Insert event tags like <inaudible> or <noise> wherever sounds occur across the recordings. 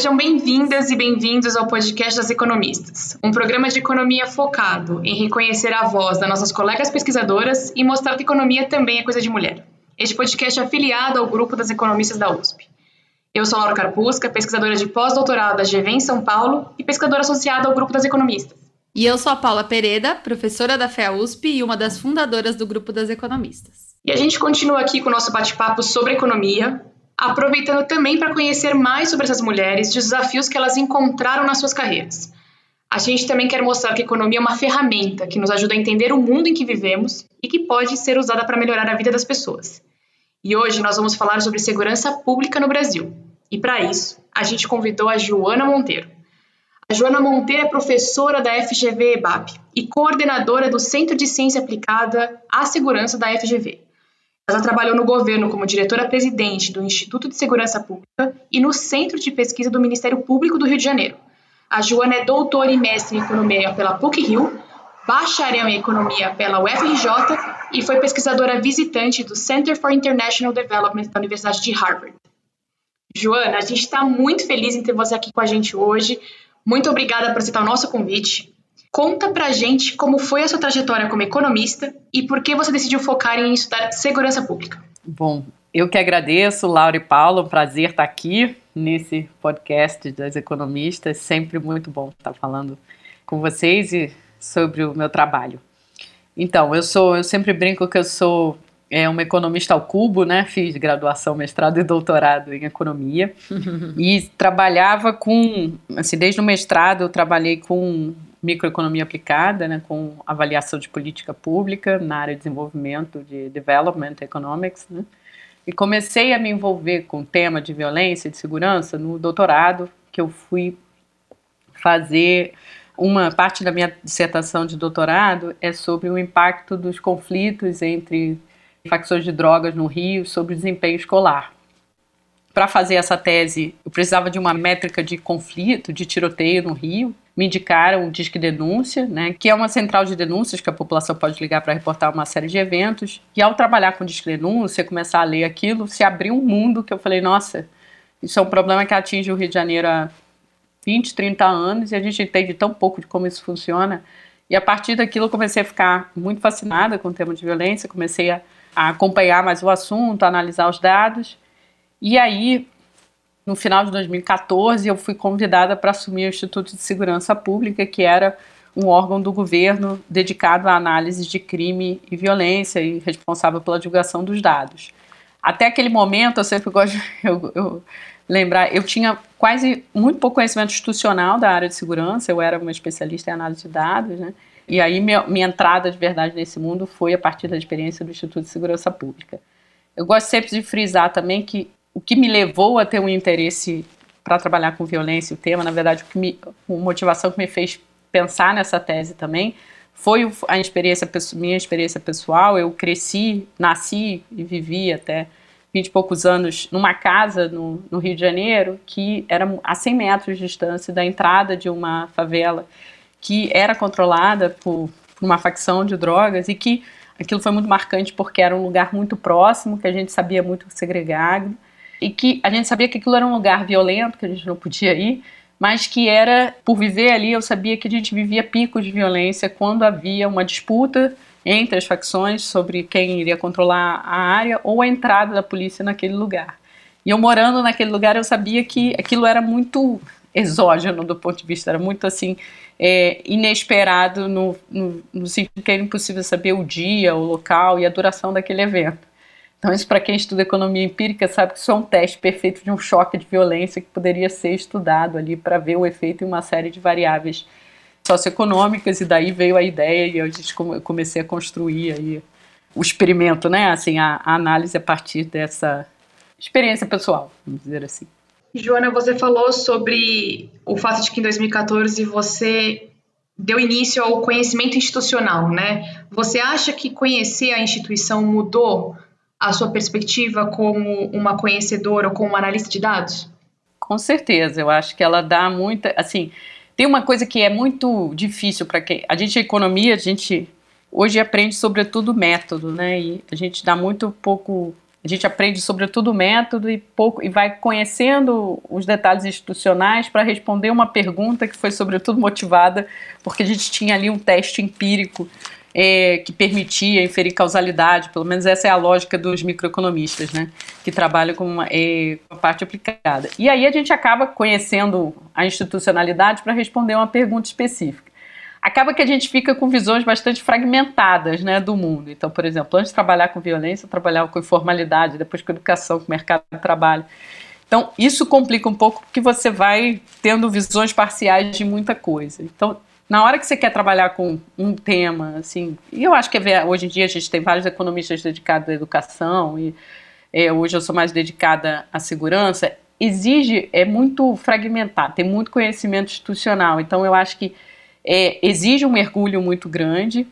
Sejam bem-vindas e bem-vindos ao podcast das economistas, um programa de economia focado em reconhecer a voz das nossas colegas pesquisadoras e mostrar que economia também é coisa de mulher. Este podcast é afiliado ao grupo das economistas da USP. Eu sou Laura Carpusca, pesquisadora de pós-doutorado da GV em São Paulo e pesquisadora associada ao grupo das economistas. E eu sou a Paula Pereda, professora da FEA USP e uma das fundadoras do grupo das economistas. E a gente continua aqui com o nosso bate-papo sobre economia, aproveitando também para conhecer mais sobre essas mulheres e os desafios que elas encontraram nas suas carreiras. A gente também quer mostrar que a economia é uma ferramenta que nos ajuda a entender o mundo em que vivemos e que pode ser usada para melhorar a vida das pessoas. E hoje nós vamos falar sobre segurança pública no Brasil. E para isso, a gente convidou a Joana Monteiro. A Joana Monteiro é professora da FGV EBAP e coordenadora do Centro de Ciência Aplicada à Segurança da FGV. Ela trabalhou no governo como diretora-presidente do Instituto de Segurança Pública e no Centro de Pesquisa do Ministério Público do Rio de Janeiro. A Joana é doutora e mestre em Economia pela PUC-Rio, bacharel em Economia pela UFRJ e foi pesquisadora visitante do Center for International Development da Universidade de Harvard. Joana, a gente está muito feliz em ter você aqui com a gente hoje. Muito obrigada por aceitar o nosso convite. Conta pra gente como foi a sua trajetória como economista e por que você decidiu focar em estudar segurança pública. Bom, eu que agradeço, Laura e Paulo, um prazer estar aqui nesse podcast das economistas. Sempre muito bom estar falando com vocês e sobre o meu trabalho. Então, eu sou, eu sempre brinco que eu sou é, uma economista ao cubo, né? Fiz graduação, mestrado e doutorado em economia <laughs> e trabalhava com, assim, desde o mestrado eu trabalhei com microeconomia aplicada, né, com avaliação de política pública na área de desenvolvimento de development economics, né, e comecei a me envolver com o tema de violência e de segurança no doutorado, que eu fui fazer uma parte da minha dissertação de doutorado é sobre o impacto dos conflitos entre facções de drogas no Rio sobre o desempenho escolar. Para fazer essa tese, eu precisava de uma métrica de conflito, de tiroteio no Rio, me indicaram o Disque Denúncia, né, que é uma central de denúncias que a população pode ligar para reportar uma série de eventos. E ao trabalhar com o Disque Denúncia, começar a ler aquilo, se abriu um mundo que eu falei, nossa, isso é um problema que atinge o Rio de Janeiro há 20, 30 anos e a gente entende tão pouco de como isso funciona. E a partir daquilo eu comecei a ficar muito fascinada com o tema de violência, comecei a, a acompanhar mais o assunto, a analisar os dados. E aí no final de 2014, eu fui convidada para assumir o Instituto de Segurança Pública, que era um órgão do governo dedicado à análise de crime e violência e responsável pela divulgação dos dados. Até aquele momento, eu sempre gosto de <laughs> eu, eu lembrar, eu tinha quase muito pouco conhecimento institucional da área de segurança, eu era uma especialista em análise de dados, né? E aí minha, minha entrada de verdade nesse mundo foi a partir da experiência do Instituto de Segurança Pública. Eu gosto sempre de frisar também que o que me levou a ter um interesse para trabalhar com violência o tema, na verdade, o que me, a motivação que me fez pensar nessa tese também foi a experiência, minha experiência pessoal. Eu cresci, nasci e vivi até 20 e poucos anos numa casa no, no, Rio de Janeiro que era a 100 metros de distância da entrada de uma favela que era controlada por, por uma facção de drogas e que aquilo foi muito marcante porque era um lugar muito próximo, que a gente sabia muito segregado e que a gente sabia que aquilo era um lugar violento, que a gente não podia ir, mas que era, por viver ali, eu sabia que a gente vivia picos de violência quando havia uma disputa entre as facções sobre quem iria controlar a área ou a entrada da polícia naquele lugar. E eu morando naquele lugar, eu sabia que aquilo era muito exógeno do ponto de vista, era muito assim, é, inesperado no, no, no sentido que era impossível saber o dia, o local e a duração daquele evento. Então, isso para quem estuda economia empírica sabe que isso é um teste perfeito de um choque de violência que poderia ser estudado ali para ver o efeito em uma série de variáveis socioeconômicas, e daí veio a ideia e a gente comecei a construir aí o experimento, né? Assim, a, a análise a partir dessa experiência pessoal, vamos dizer assim. Joana, você falou sobre o fato de que em 2014 você deu início ao conhecimento institucional, né? Você acha que conhecer a instituição mudou a sua perspectiva como uma conhecedora ou como uma analista de dados? Com certeza, eu acho que ela dá muita, assim, tem uma coisa que é muito difícil para quem a gente economia, a gente hoje aprende sobretudo método, né? E a gente dá muito pouco a gente aprende sobretudo método e pouco e vai conhecendo os detalhes institucionais para responder uma pergunta que foi sobretudo motivada porque a gente tinha ali um teste empírico é, que permitia inferir causalidade, pelo menos essa é a lógica dos microeconomistas, né, que trabalham com uma, é, parte aplicada. E aí a gente acaba conhecendo a institucionalidade para responder uma pergunta específica acaba que a gente fica com visões bastante fragmentadas né, do mundo. Então, por exemplo, antes de trabalhar com violência, eu trabalhava com informalidade, depois com educação, com mercado de trabalho. Então, isso complica um pouco porque você vai tendo visões parciais de muita coisa. Então, na hora que você quer trabalhar com um tema, assim, e eu acho que é, hoje em dia a gente tem vários economistas dedicados à educação, e é, hoje eu sou mais dedicada à segurança, exige, é muito fragmentado, tem muito conhecimento institucional. Então, eu acho que é, exige um mergulho muito grande,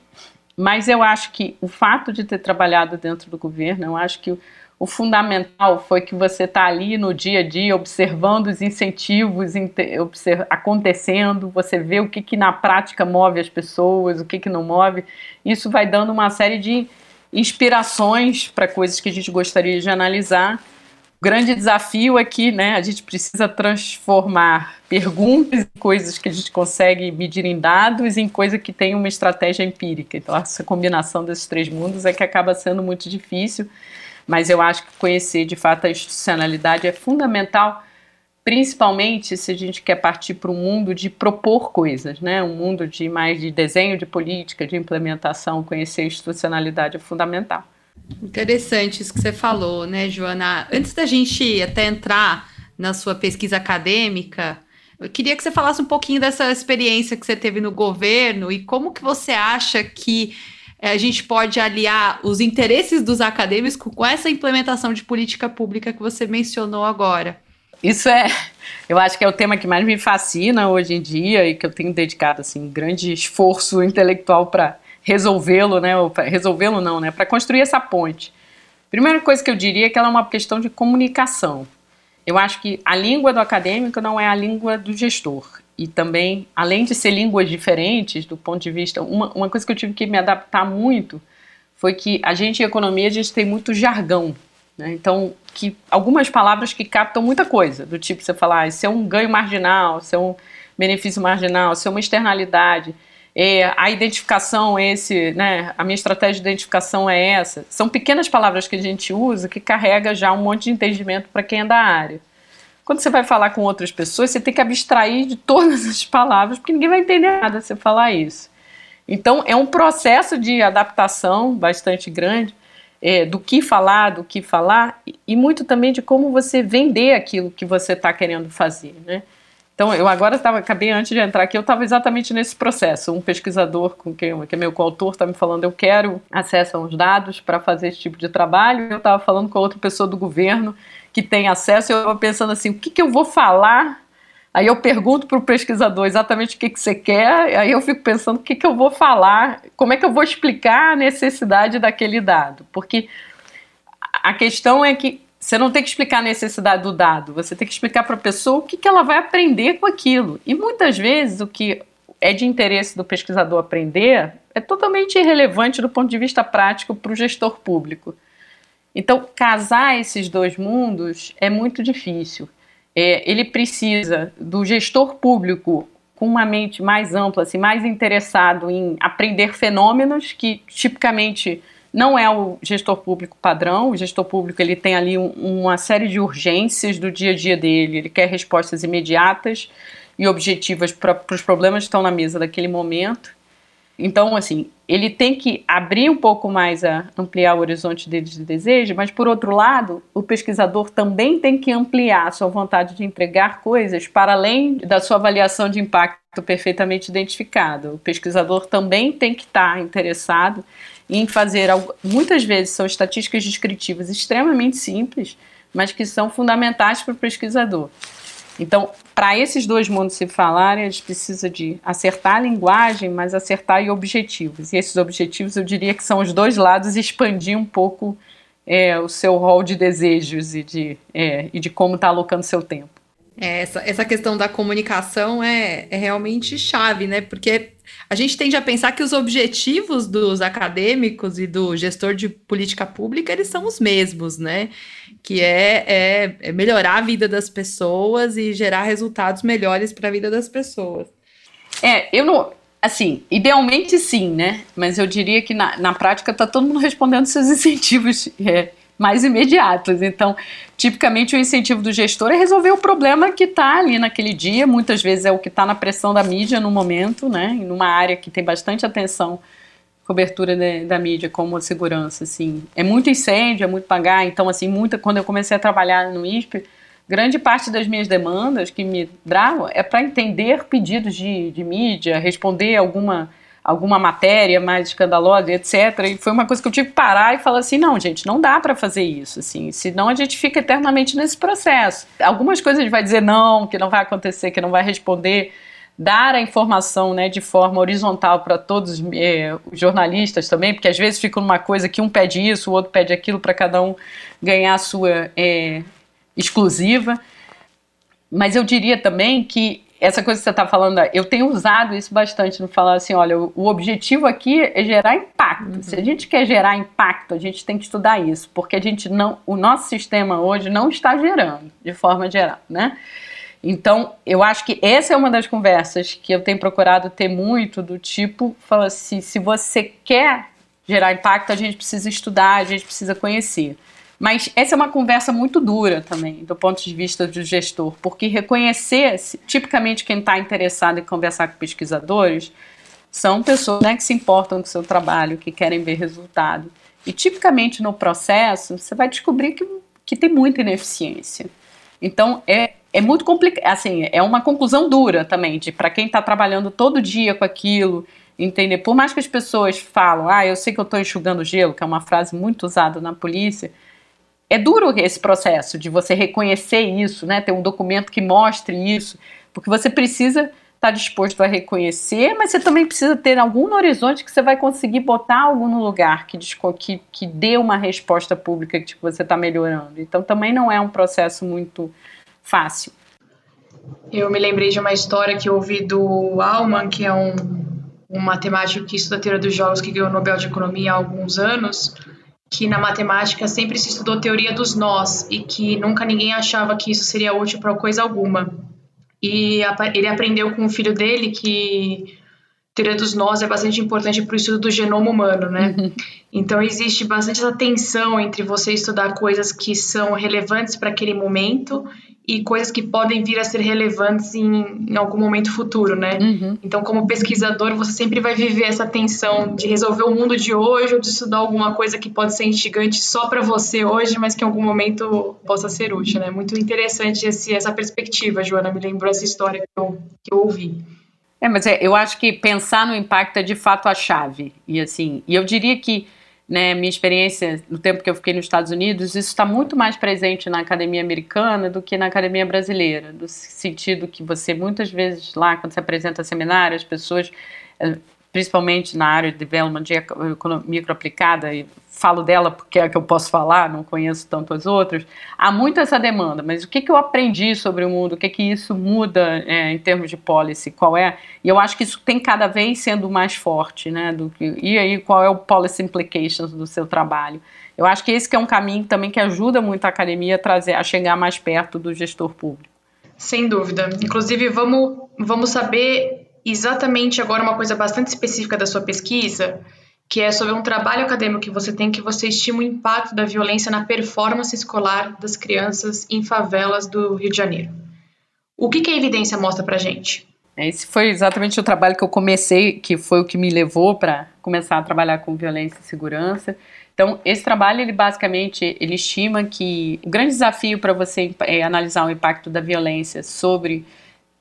mas eu acho que o fato de ter trabalhado dentro do governo, eu acho que o, fundamental foi que você está ali no dia a dia observando os incentivos acontecendo, você vê o que, que na prática move as pessoas, o que, que não move. Isso vai dando uma série de inspirações para coisas que a gente gostaria de analisar o grande desafio aqui, né, a gente precisa transformar perguntas em coisas que a gente consegue medir em dados em coisa que tem uma estratégia empírica. Então, essa combinação desses três mundos é que acaba sendo muito difícil, mas eu acho que conhecer de fato a institucionalidade é fundamental, principalmente se a gente quer partir para um mundo de propor coisas, né? um mundo de mais de desenho de política, de implementação, conhecer a institucionalidade é fundamental. Interessante isso que você falou, né, Joana? Antes da gente até entrar na sua pesquisa acadêmica, eu queria que você falasse um pouquinho dessa experiência que você teve no governo e como que você acha que a gente pode aliar os interesses dos acadêmicos com essa implementação de política pública que você mencionou agora. Isso é, eu acho que é o tema que mais me fascina hoje em dia e que eu tenho dedicado assim grande esforço intelectual para resolvê-lo, né? Resolvê-lo não, né? Para construir essa ponte. Primeira coisa que eu diria é que ela é uma questão de comunicação. Eu acho que a língua do acadêmico não é a língua do gestor. E também, além de ser línguas diferentes, do ponto de vista. Uma, uma coisa que eu tive que me adaptar muito foi que a gente, em economia, a gente tem muito jargão. Né? Então, que algumas palavras que captam muita coisa, do tipo você falar, ah, isso é um ganho marginal, isso é um benefício marginal, isso é uma externalidade é, a identificação é esse, né, a minha estratégia de identificação é essa. São pequenas palavras que a gente usa que carrega já um monte de entendimento para quem é da área. Quando você vai falar com outras pessoas, você tem que abstrair de todas as palavras, porque ninguém vai entender nada se você falar isso. Então, é um processo de adaptação bastante grande é, do que falar, do que falar, e muito também de como você vender aquilo que você está querendo fazer, né? Então, eu agora estava, acabei antes de entrar aqui, eu estava exatamente nesse processo. Um pesquisador com quem, que é meu coautor, está me falando, eu quero acesso aos dados para fazer esse tipo de trabalho. Eu estava falando com outra pessoa do governo que tem acesso, eu estava pensando assim, o que, que eu vou falar Aí eu pergunto para o pesquisador exatamente o que, que você quer, aí eu fico pensando o que, que eu vou falar, como é que eu vou explicar a necessidade daquele dado. Porque a questão é que você não tem que explicar a necessidade do dado, você tem que explicar para a pessoa o que, que ela vai aprender com aquilo. E muitas vezes o que é de interesse do pesquisador aprender é totalmente irrelevante do ponto de vista prático para o gestor público. Então, casar esses dois mundos é muito difícil. É, ele precisa do gestor público com uma mente mais ampla, assim, mais interessado em aprender fenômenos que tipicamente não é o gestor público padrão. O gestor público ele tem ali um, uma série de urgências do dia a dia dele. Ele quer respostas imediatas e objetivas para os problemas que estão na mesa daquele momento. Então, assim, ele tem que abrir um pouco mais a ampliar o horizonte dele de desejo, mas por outro lado, o pesquisador também tem que ampliar a sua vontade de entregar coisas para além da sua avaliação de impacto perfeitamente identificado. O pesquisador também tem que estar interessado em fazer algo. Muitas vezes são estatísticas descritivas extremamente simples, mas que são fundamentais para o pesquisador. Então, para esses dois mundos se falarem, a gente precisa de acertar a linguagem, mas acertar em objetivos. E esses objetivos, eu diria que são os dois lados expandir um pouco é, o seu rol de desejos e de, é, e de como está alocando seu tempo. É, essa, essa questão da comunicação é, é realmente chave, né? Porque a gente tende a pensar que os objetivos dos acadêmicos e do gestor de política pública, eles são os mesmos, né? Que é, é, é melhorar a vida das pessoas e gerar resultados melhores para a vida das pessoas. É, eu não. Assim, idealmente sim, né? Mas eu diria que na, na prática está todo mundo respondendo seus <laughs> incentivos é, mais imediatos. Então, tipicamente o incentivo do gestor é resolver o problema que está ali naquele dia, muitas vezes é o que está na pressão da mídia no momento, né? Em uma área que tem bastante atenção, cobertura de, da mídia como segurança, assim. É muito incêndio, é muito pagar, então assim, muita quando eu comecei a trabalhar no ISP, grande parte das minhas demandas que me dravam é para entender pedidos de, de mídia, responder alguma alguma matéria mais escandalosa, etc. E foi uma coisa que eu tive que parar e falar assim, não, gente, não dá para fazer isso, assim, senão a gente fica eternamente nesse processo. Algumas coisas a gente vai dizer não, que não vai acontecer, que não vai responder, dar a informação, né, de forma horizontal para todos é, os jornalistas também, porque às vezes fica uma coisa que um pede isso, o outro pede aquilo para cada um ganhar a sua é, exclusiva. Mas eu diria também que essa coisa que você está falando, eu tenho usado isso bastante no falar assim, olha, o, objetivo aqui é gerar impacto. Uhum. Se a gente quer gerar impacto, a gente tem que estudar isso, porque a gente não, o nosso sistema hoje não está gerando de forma geral, né? Então, eu acho que essa é uma das conversas que eu tenho procurado ter muito do tipo, fala assim, se você quer gerar impacto, a gente precisa estudar, a gente precisa conhecer. Mas essa é uma conversa muito dura também, do ponto de vista do gestor, porque reconhecer, tipicamente quem está interessado em conversar com pesquisadores, são pessoas né, que se importam com o seu trabalho, que querem ver resultado. E tipicamente no processo, você vai descobrir que, que tem muita ineficiência. Então, é, é muito complicado, assim, é uma conclusão dura também, de para quem está trabalhando todo dia com aquilo, entender, por mais que as pessoas falam, ah, eu sei que eu estou enxugando gelo, que é uma frase muito usada na polícia, é duro esse processo de você reconhecer isso, né? Ter um documento que mostre isso, porque você precisa estar tá disposto a reconhecer, mas você também precisa ter algum horizonte que você vai conseguir botar algo no lugar que, que, que dê uma resposta pública que tipo, você está melhorando. Então também não é um processo muito fácil. Eu me lembrei de uma história que eu ouvi do Alman, que é um, um matemático que estuda a teoria dos jogos que ganhou o Nobel de Economia há alguns anos, que na matemática sempre se estudou teoria dos nós e que nunca ninguém achava que isso seria útil para coisa alguma. E ele aprendeu com o filho dele que teoria dos nós é bastante importante para o estudo do genoma humano, né? Uhum. Então existe bastante essa tensão entre você estudar coisas que são relevantes para aquele momento e coisas que podem vir a ser relevantes em, em algum momento futuro, né? Uhum. Então, como pesquisador, você sempre vai viver essa tensão de resolver o mundo de hoje ou de estudar alguma coisa que pode ser instigante só para você hoje, mas que em algum momento possa ser útil, né? Muito interessante esse, essa perspectiva, Joana. Me lembrou essa história que eu, que eu ouvi. É, mas é, eu acho que pensar no impacto é de fato a chave. E assim, e eu diria que né, minha experiência no tempo que eu fiquei nos Estados Unidos, isso está muito mais presente na academia americana do que na academia brasileira, no sentido que você muitas vezes lá, quando você apresenta seminário, as pessoas eh, principalmente na área de development de economia microaplicada, e falo dela porque é a que eu posso falar, não conheço tanto as outras, há muito essa demanda, mas o que, que eu aprendi sobre o mundo, o que, que isso muda é, em termos de policy, qual é, e eu acho que isso tem cada vez sendo mais forte, né, do que, e aí qual é o policy implications do seu trabalho. Eu acho que esse que é um caminho também que ajuda muito a academia a, trazer, a chegar mais perto do gestor público. Sem dúvida. Inclusive, vamos, vamos saber exatamente agora uma coisa bastante específica da sua pesquisa, que é sobre um trabalho acadêmico que você tem que você estima o impacto da violência na performance escolar das crianças em favelas do Rio de Janeiro. O que, que a evidência mostra para gente? Esse foi exatamente o trabalho que eu comecei, que foi o que me levou para começar a trabalhar com violência e segurança. Então, esse trabalho, ele basicamente, ele estima que o grande desafio para você é, analisar o impacto da violência sobre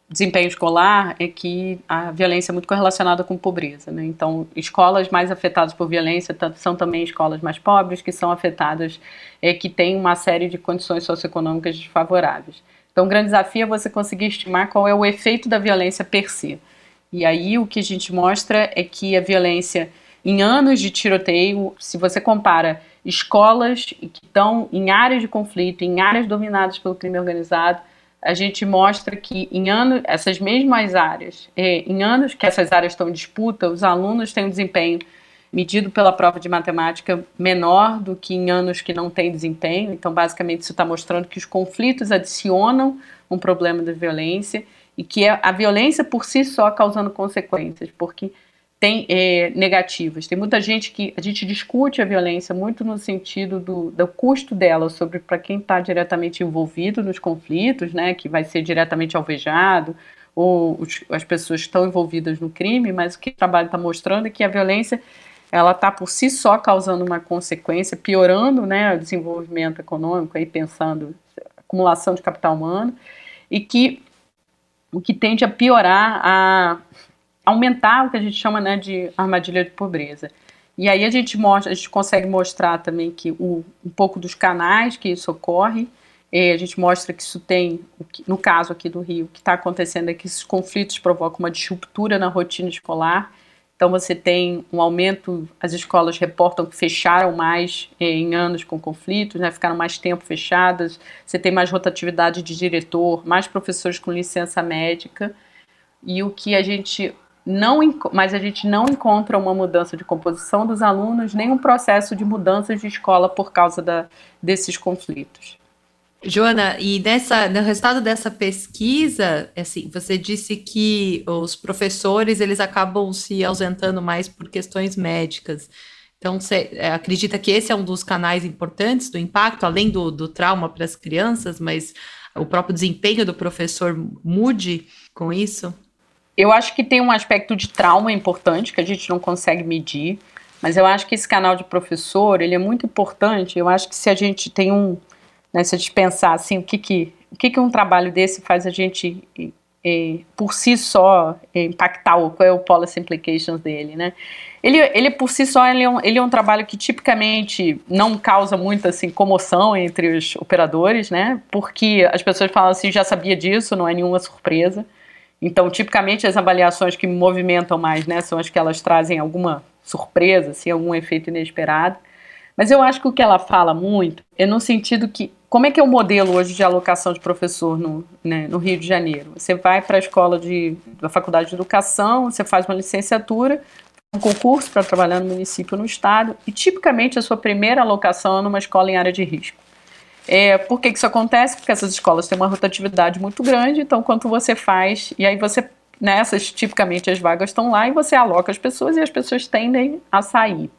desempenho escolar é que a violência é muito correlacionada com pobreza. Né? Então, escolas mais afetadas por violência são também escolas mais pobres, que são afetadas, é, que têm uma série de condições socioeconômicas desfavoráveis. Então, o grande desafio é você conseguir estimar qual é o efeito da violência per se. E aí, o que a gente mostra é que a violência, em anos de tiroteio, se você compara escolas que estão em áreas de conflito, em áreas dominadas pelo crime organizado, a gente mostra que em anos, essas mesmas áreas, é, em anos que essas áreas estão em disputa, os alunos têm um desempenho medido pela prova de matemática menor do que em anos que não tem desempenho. Então, basicamente, isso está mostrando que os conflitos adicionam um problema de violência e que é a violência por si só causando consequências, porque tem é, negativas. Tem muita gente que a gente discute a violência muito no sentido do, do custo dela sobre para quem está diretamente envolvido nos conflitos, né, que vai ser diretamente alvejado, ou os, as pessoas estão envolvidas no crime, mas o que o trabalho está mostrando é que a violência ela está por si só causando uma consequência, piorando né, o desenvolvimento econômico, aí pensando acumulação de capital humano, e que o que tende a piorar a aumentar o que a gente chama né, de armadilha de pobreza. E aí a gente mostra, a gente consegue mostrar também que o, um pouco dos canais que isso ocorre, é, a gente mostra que isso tem, no caso aqui do Rio, o que está acontecendo é que esses conflitos provocam uma disruptura na rotina escolar. Então você tem um aumento, as escolas reportam que fecharam mais é, em anos com conflitos, né, ficaram mais tempo fechadas, você tem mais rotatividade de diretor, mais professores com licença médica. E o que a gente não, mas a gente não encontra uma mudança de composição dos alunos, nem um processo de mudança de escola por causa da, desses conflitos. Joana, e nessa, no resultado dessa pesquisa, assim, você disse que os professores eles acabam se ausentando mais por questões médicas. Então, você é, acredita que esse é um dos canais importantes do impacto, além do, do trauma para as crianças, mas o próprio desempenho do professor mude com isso? Eu acho que tem um aspecto de trauma importante que a gente não consegue medir, mas eu acho que esse canal de professor, ele é muito importante. Eu acho que se a gente tem um, né, se a gente pensar assim, o que que, o que, que um trabalho desse faz a gente por si só é, impactar, qual é o policy implications dele, né? Ele, ele por si só, ele é, um, ele é um trabalho que tipicamente não causa muita assim, comoção entre os operadores, né? Porque as pessoas falam assim, já sabia disso, não é nenhuma surpresa. Então, tipicamente, as avaliações que me movimentam mais né, são as que elas trazem alguma surpresa, assim, algum efeito inesperado. Mas eu acho que o que ela fala muito é no sentido que, como é que é o modelo hoje de alocação de professor no, né, no Rio de Janeiro? Você vai para a escola de, da faculdade de educação, você faz uma licenciatura, um concurso para trabalhar no município no estado, e tipicamente a sua primeira alocação é numa escola em área de risco. É, por que, que isso acontece? Porque essas escolas têm uma rotatividade muito grande, então quanto você faz, e aí você, nessas, tipicamente as vagas estão lá e você aloca as pessoas e as pessoas tendem a sair.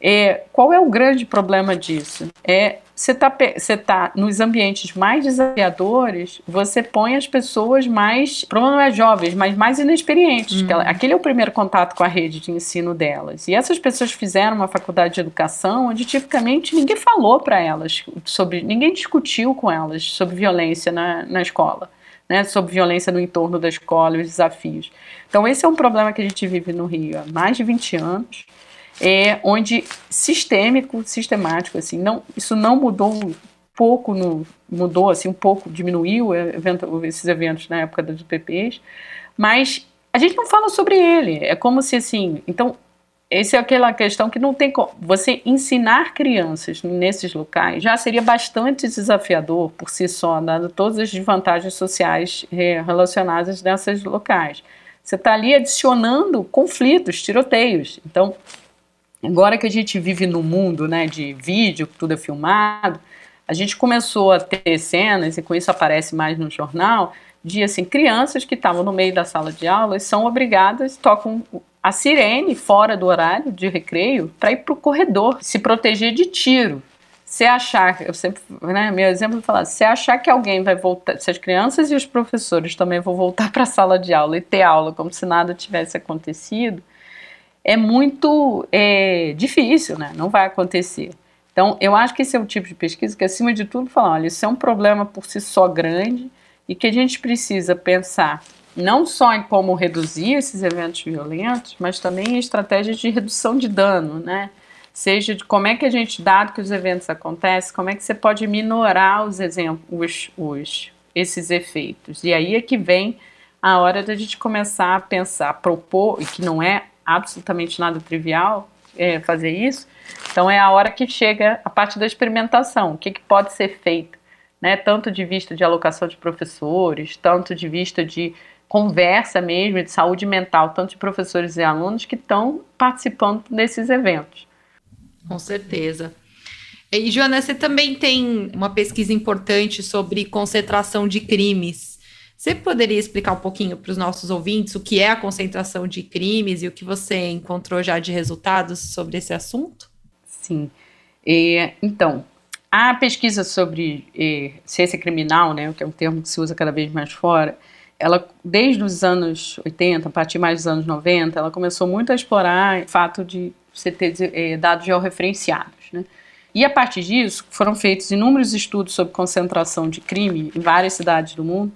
É, qual é o grande problema disso? É você está você tá nos ambientes mais desafiadores, você põe as pessoas mais, problema não é jovens, mas mais inexperientes. Uhum. Ela, aquele é o primeiro contato com a rede de ensino delas. E essas pessoas fizeram uma faculdade de educação onde tipicamente ninguém falou para elas sobre, ninguém discutiu com elas sobre violência na, na escola. Né, sobre violência no entorno da escola e os desafios. Então, esse é um problema que a gente vive no Rio há mais de 20 anos é, onde sistêmico, sistemático, assim, não, isso não mudou um pouco, no, mudou assim um pouco, diminuiu evento, esses eventos na época dos PPs, mas a gente não fala sobre ele. É como se assim, então essa é aquela questão que não tem como. Você ensinar crianças nesses locais já seria bastante desafiador por si só, dado todas as desvantagens sociais é, relacionadas nesses locais. Você está ali adicionando conflitos, tiroteios. Então, Agora que a gente vive no mundo né, de vídeo, tudo é filmado, a gente começou a ter cenas, e com isso aparece mais no jornal, de assim, crianças que estavam no meio da sala de aula e são obrigadas, tocam a sirene fora do horário de recreio para ir para o corredor, se proteger de tiro. Se achar, eu sempre, né, meu exemplo é falar, se achar que alguém vai voltar, se as crianças e os professores também vão voltar para a sala de aula e ter aula como se nada tivesse acontecido, é muito é, difícil, né? Não vai acontecer. Então, eu acho que esse é o tipo de pesquisa que, acima de tudo, fala, olha, isso é um problema por si só grande e que a gente precisa pensar não só em como reduzir esses eventos violentos, mas também em estratégias de redução de dano, né? Seja de como é que a gente, dado que os eventos acontecem, como é que você pode minorar os exemplos, os, esses efeitos. E aí é que vem a hora da gente começar a pensar, propor, e que não é absolutamente nada trivial é, fazer isso. Então é a hora que chega a parte da experimentação, o que, que pode ser feito né, tanto de vista de alocação de professores, tanto de vista de conversa mesmo, de saúde mental, tanto de professores e alunos que estão participando desses eventos. Com certeza. E, Joana, você também tem uma pesquisa importante sobre concentração de crimes. Você poderia explicar um pouquinho para os nossos ouvintes o que é a concentração de crimes e o que você encontrou já de resultados sobre esse assunto? Sim. Então, a pesquisa sobre é, ciência criminal, né, que é um termo que se usa cada vez mais fora, ela, desde os anos 80, a partir mais dos anos 90, ela começou muito a explorar o fato de você ter é, dados georreferenciados. Né? E a partir disso, foram feitos inúmeros estudos sobre concentração de crime em várias cidades do mundo.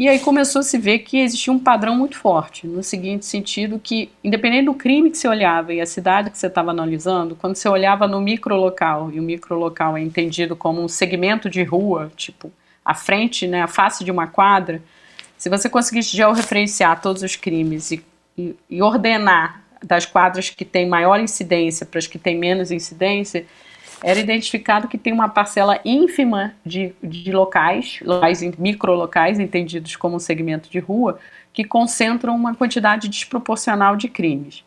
E aí começou a se ver que existia um padrão muito forte, no seguinte sentido que, independente do crime que você olhava e a cidade que você estava analisando, quando você olhava no microlocal, e o microlocal é entendido como um segmento de rua, tipo a frente, né, a face de uma quadra, se você conseguisse georreferenciar todos os crimes e, e, e ordenar das quadras que têm maior incidência para as que têm menos incidência, era identificado que tem uma parcela ínfima de, de locais, locais microlocais, entendidos como um segmento de rua, que concentram uma quantidade desproporcional de crimes.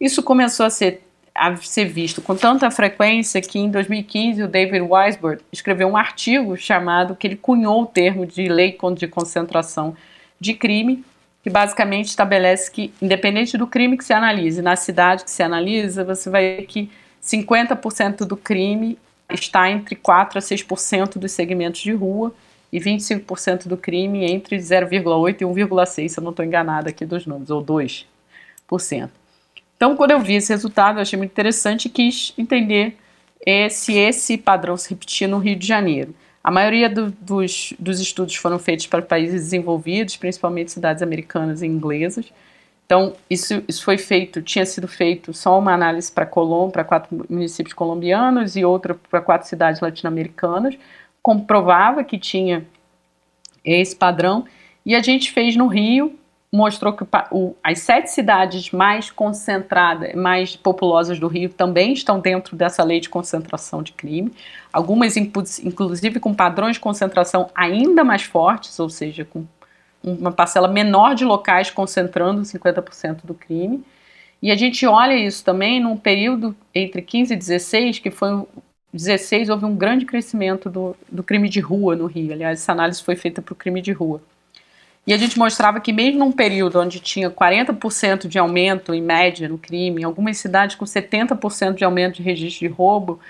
Isso começou a ser, a ser visto com tanta frequência que em 2015 o David Weisberg escreveu um artigo chamado que ele cunhou o termo de lei de concentração de crime, que basicamente estabelece que, independente do crime que se analise, na cidade que se analisa, você vai ver que 50% do crime está entre 4 a 6% dos segmentos de rua e 25% do crime entre 0,8 e 1,6, se eu não estou enganada aqui dos números, ou 2%. Então, quando eu vi esse resultado, eu achei muito interessante e quis entender se esse padrão se repetia no Rio de Janeiro. A maioria do, dos, dos estudos foram feitos para países desenvolvidos, principalmente cidades americanas e inglesas, então, isso, isso foi feito, tinha sido feito só uma análise para para quatro municípios colombianos e outra para quatro cidades latino-americanas, comprovava que tinha esse padrão, e a gente fez no Rio, mostrou que o, as sete cidades mais concentradas, mais populosas do Rio também estão dentro dessa lei de concentração de crime, algumas inclusive com padrões de concentração ainda mais fortes, ou seja, com uma parcela menor de locais concentrando 50% do crime. E a gente olha isso também num período entre 15 e 16, que foi 16, houve um grande crescimento do, do crime de rua no Rio. Aliás, essa análise foi feita para o crime de rua. E a gente mostrava que mesmo num período onde tinha 40% de aumento em média no crime, em algumas cidades com 70% de aumento de registro de roubo,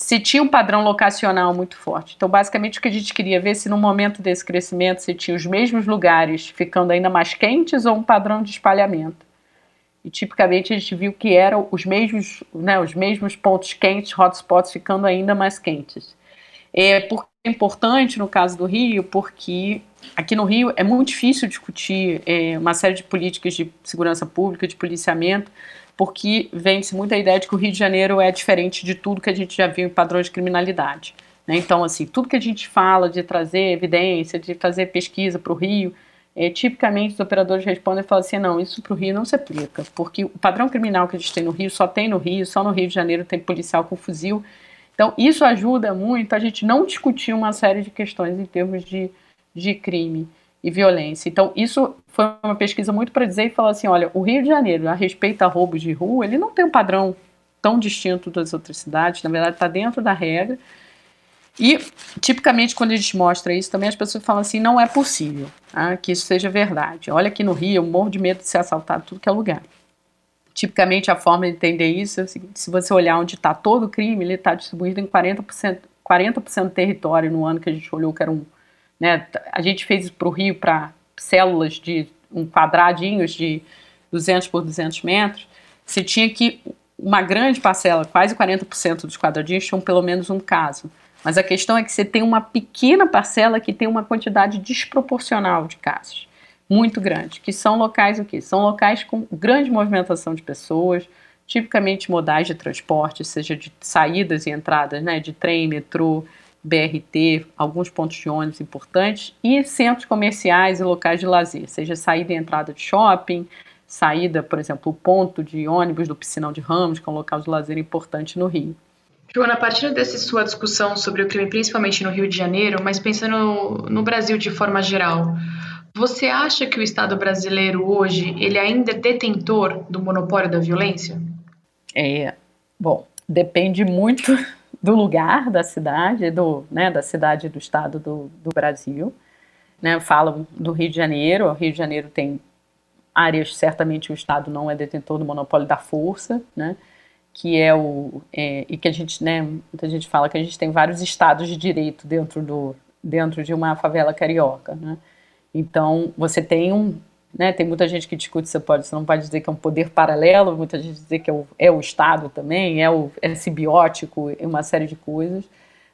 se tinha um padrão locacional muito forte. Então, basicamente, o que a gente queria ver se no momento desse crescimento se tinha os mesmos lugares ficando ainda mais quentes ou um padrão de espalhamento. E tipicamente a gente viu que eram os mesmos, né, os mesmos pontos quentes, hotspots ficando ainda mais quentes. É, porque é importante no caso do Rio, porque aqui no Rio é muito difícil discutir é, uma série de políticas de segurança pública, de policiamento, porque vem-se muito a ideia de que o Rio de Janeiro é diferente de tudo que a gente já viu em padrões de criminalidade. Né? Então, assim, tudo que a gente fala de trazer evidência, de fazer pesquisa para o Rio, é, tipicamente os operadores respondem e falam assim, não, isso para o Rio não se aplica, porque o padrão criminal que a gente tem no Rio só tem no Rio, só no Rio de Janeiro tem policial com fuzil. Então, isso ajuda muito a gente não discutir uma série de questões em termos de, de crime e violência. Então, isso foi uma pesquisa muito para dizer e falar assim: olha, o Rio de Janeiro, a respeito a roubos de rua, ele não tem um padrão tão distinto das outras cidades, na verdade, está dentro da regra. E, tipicamente, quando a gente mostra isso, também as pessoas falam assim: não é possível tá, que isso seja verdade. Olha, aqui no Rio, eu morro de medo de ser assaltado tudo que é lugar. Tipicamente, a forma de entender isso é se você olhar onde está todo o crime, ele está distribuído em 40%, 40 do território no ano que a gente olhou, que era um né? A gente fez para o Rio para células de um quadradinhos de 200 por 200 metros. Você tinha que uma grande parcela, quase 40% dos quadradinhos tinham pelo menos um caso. Mas a questão é que você tem uma pequena parcela que tem uma quantidade desproporcional de casos, muito grande, que são locais o quê? São locais com grande movimentação de pessoas, tipicamente modais de transporte, seja de saídas e entradas, né, de trem, metrô, BRT, alguns pontos de ônibus importantes e centros comerciais e locais de lazer, seja saída e entrada de shopping, saída, por exemplo, o ponto de ônibus do Piscinão de Ramos, que é um local de lazer importante no Rio. Joana, a partir dessa sua discussão sobre o crime, principalmente no Rio de Janeiro, mas pensando no Brasil de forma geral, você acha que o Estado brasileiro hoje ele ainda é detentor do monopólio da violência? É, bom, depende muito do lugar da cidade, do, né, da cidade do estado do, do Brasil. Né, falam do Rio de Janeiro, o Rio de Janeiro tem áreas, certamente o Estado não é detentor do monopólio da força, né, que é o é, e que a gente, né, muita gente fala que a gente tem vários estados de direito dentro do dentro de uma favela carioca, né? Então você tem um, né, tem muita gente que discute você pode, você não pode dizer que é um poder paralelo, muita gente dizer que é o, é o Estado também, é o é simbiótico, é uma série de coisas.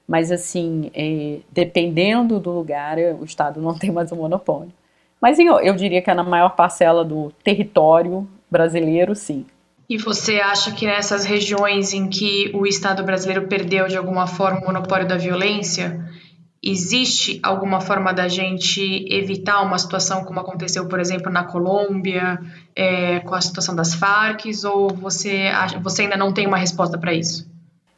Mas assim, é, dependendo do lugar, o Estado não tem mais o um monopólio. Mas eu, eu diria que é na maior parcela do território brasileiro, sim. E você acha que nessas regiões em que o Estado brasileiro perdeu de alguma forma o monopólio da violência, existe alguma forma da gente evitar uma situação como aconteceu, por exemplo, na Colômbia, é, com a situação das Farc, ou você, você ainda não tem uma resposta para isso?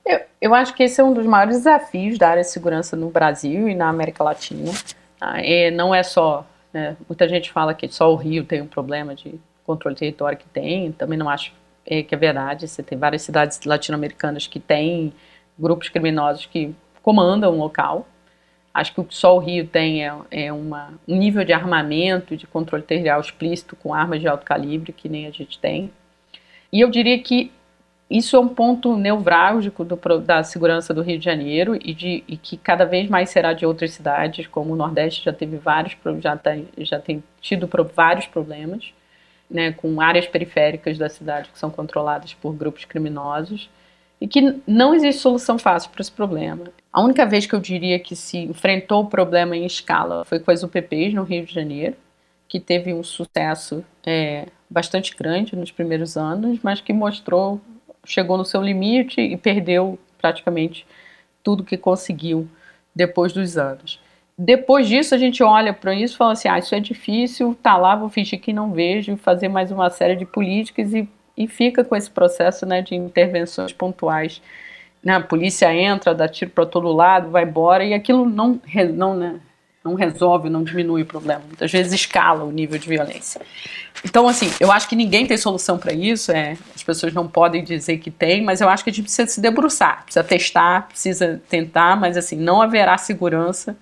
Eu, eu, acho que esse é um dos maiores desafios da área de segurança no Brasil e na América Latina. Tá? E não é só. Né, muita gente fala que só o Rio tem um problema de controle de território que tem, também não acho é, que é verdade. Você tem várias cidades latino-americanas que têm grupos criminosos que comandam o local. Acho que o que só o Rio tem é, é uma, um nível de armamento, de controle territorial explícito com armas de alto calibre que nem a gente tem. E eu diria que isso é um ponto nevrálgico do, da segurança do Rio de Janeiro e, de, e, que cada vez mais será de outras cidades, como o Nordeste já teve vários já, tá, já tem tido vários problemas né, com áreas periféricas da cidade que são controladas por grupos criminosos e que não existe solução fácil para esse problema. A única vez que eu diria que se enfrentou o problema em escala foi com as UPPs no Rio de Janeiro, que teve um sucesso é, bastante grande nos primeiros anos, mas que mostrou, chegou no seu limite e perdeu praticamente tudo que conseguiu depois dos anos. Depois disso, a gente olha para isso e fala assim: ah, isso é difícil, tá lá, vou fingir que não vejo, fazer mais uma série de políticas e, e fica com esse processo né, de intervenções pontuais. Né, a polícia entra, dá tiro para todo lado, vai embora, e aquilo não, não, né, não resolve, não diminui o problema. Muitas vezes escala o nível de violência. Então, assim, eu acho que ninguém tem solução para isso. É, as pessoas não podem dizer que tem, mas eu acho que a gente precisa se debruçar, precisa testar, precisa tentar, mas assim, não haverá segurança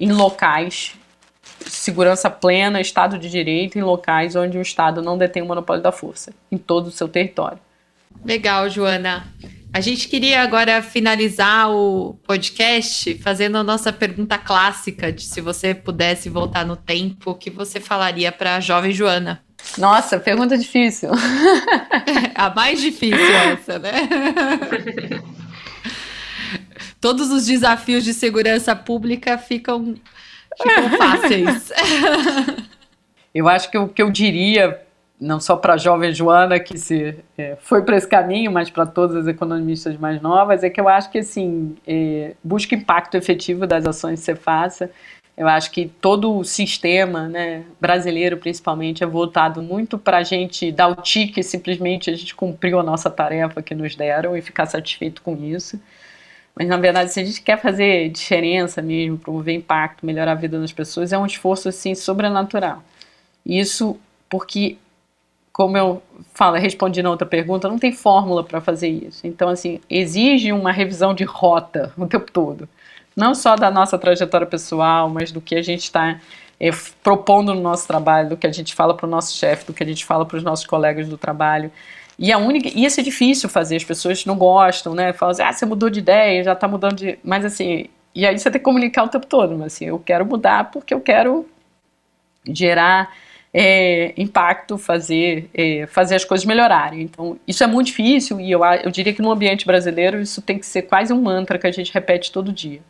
em locais, segurança plena, Estado de Direito, em locais onde o Estado não detém o monopólio da força, em todo o seu território. Legal, Joana. A gente queria agora finalizar o podcast fazendo a nossa pergunta clássica de se você pudesse voltar no tempo, o que você falaria para a jovem Joana? Nossa, pergunta difícil. <laughs> a mais difícil essa, né? <laughs> todos os desafios de segurança pública ficam, ficam fáceis. <laughs> eu acho que o que eu diria, não só para a jovem Joana que se é, foi para esse caminho, mas para todas as economistas mais novas, é que eu acho que assim é, busque impacto efetivo das ações que você faça. Eu acho que todo o sistema né, brasileiro, principalmente, é voltado muito para a gente dar o tique, simplesmente a gente cumpriu a nossa tarefa que nos deram e ficar satisfeito com isso. Mas na verdade, se a gente quer fazer diferença mesmo, promover impacto, melhorar a vida das pessoas, é um esforço assim sobrenatural. Isso porque, como eu falo, respondi na outra pergunta, não tem fórmula para fazer isso. Então, assim, exige uma revisão de rota o tempo todo. Não só da nossa trajetória pessoal, mas do que a gente está é, propondo no nosso trabalho, do que a gente fala para o nosso chefe, do que a gente fala para os nossos colegas do trabalho. E a única. E isso é difícil fazer, as pessoas não gostam, né? Falam assim, ah, você mudou de ideia, já tá mudando de. Mas assim, e aí você tem que comunicar o tempo todo, mas assim, eu quero mudar porque eu quero gerar é, impacto, fazer, é, fazer as coisas melhorarem. Então, isso é muito difícil e eu, eu diria que no ambiente brasileiro isso tem que ser quase um mantra que a gente repete todo dia.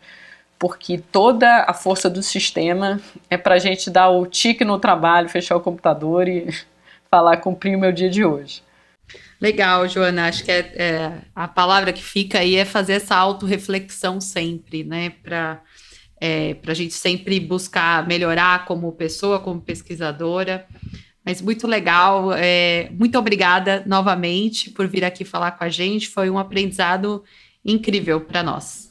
Porque toda a força do sistema é para a gente dar o tique no trabalho, fechar o computador e <laughs> falar, cumprir o meu dia de hoje. Legal, Joana. Acho que é, é, a palavra que fica aí é fazer essa autorreflexão sempre, né? Para é, a gente sempre buscar melhorar como pessoa, como pesquisadora. Mas muito legal. É, muito obrigada novamente por vir aqui falar com a gente. Foi um aprendizado incrível para nós.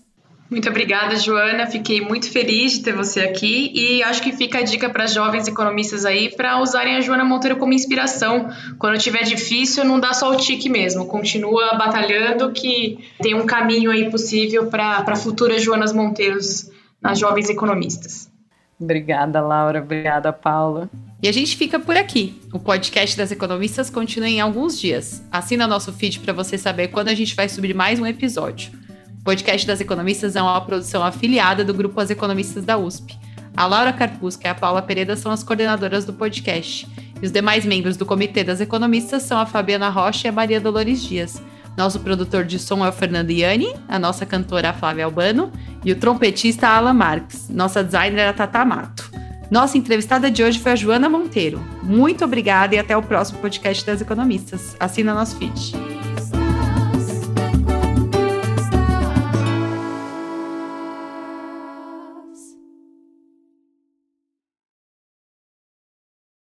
Muito obrigada, Joana. Fiquei muito feliz de ter você aqui e acho que fica a dica para jovens economistas aí para usarem a Joana Monteiro como inspiração. Quando tiver difícil, não dá só o tique mesmo. Continua batalhando que tem um caminho aí possível para futuras Joanas Monteiros nas jovens economistas. Obrigada, Laura. Obrigada, Paula. E a gente fica por aqui. O podcast das economistas continua em alguns dias. Assina nosso feed para você saber quando a gente vai subir mais um episódio podcast das Economistas é uma produção afiliada do Grupo As Economistas da USP. A Laura Carpusca e a Paula Pereira são as coordenadoras do podcast. E os demais membros do Comitê das Economistas são a Fabiana Rocha e a Maria Dolores Dias. Nosso produtor de som é o Fernando Iani, a nossa cantora Flávia Albano e o trompetista Alan Marques. Nossa designer é a Tata Mato. Nossa entrevistada de hoje foi a Joana Monteiro. Muito obrigada e até o próximo podcast das Economistas. Assina nosso feed.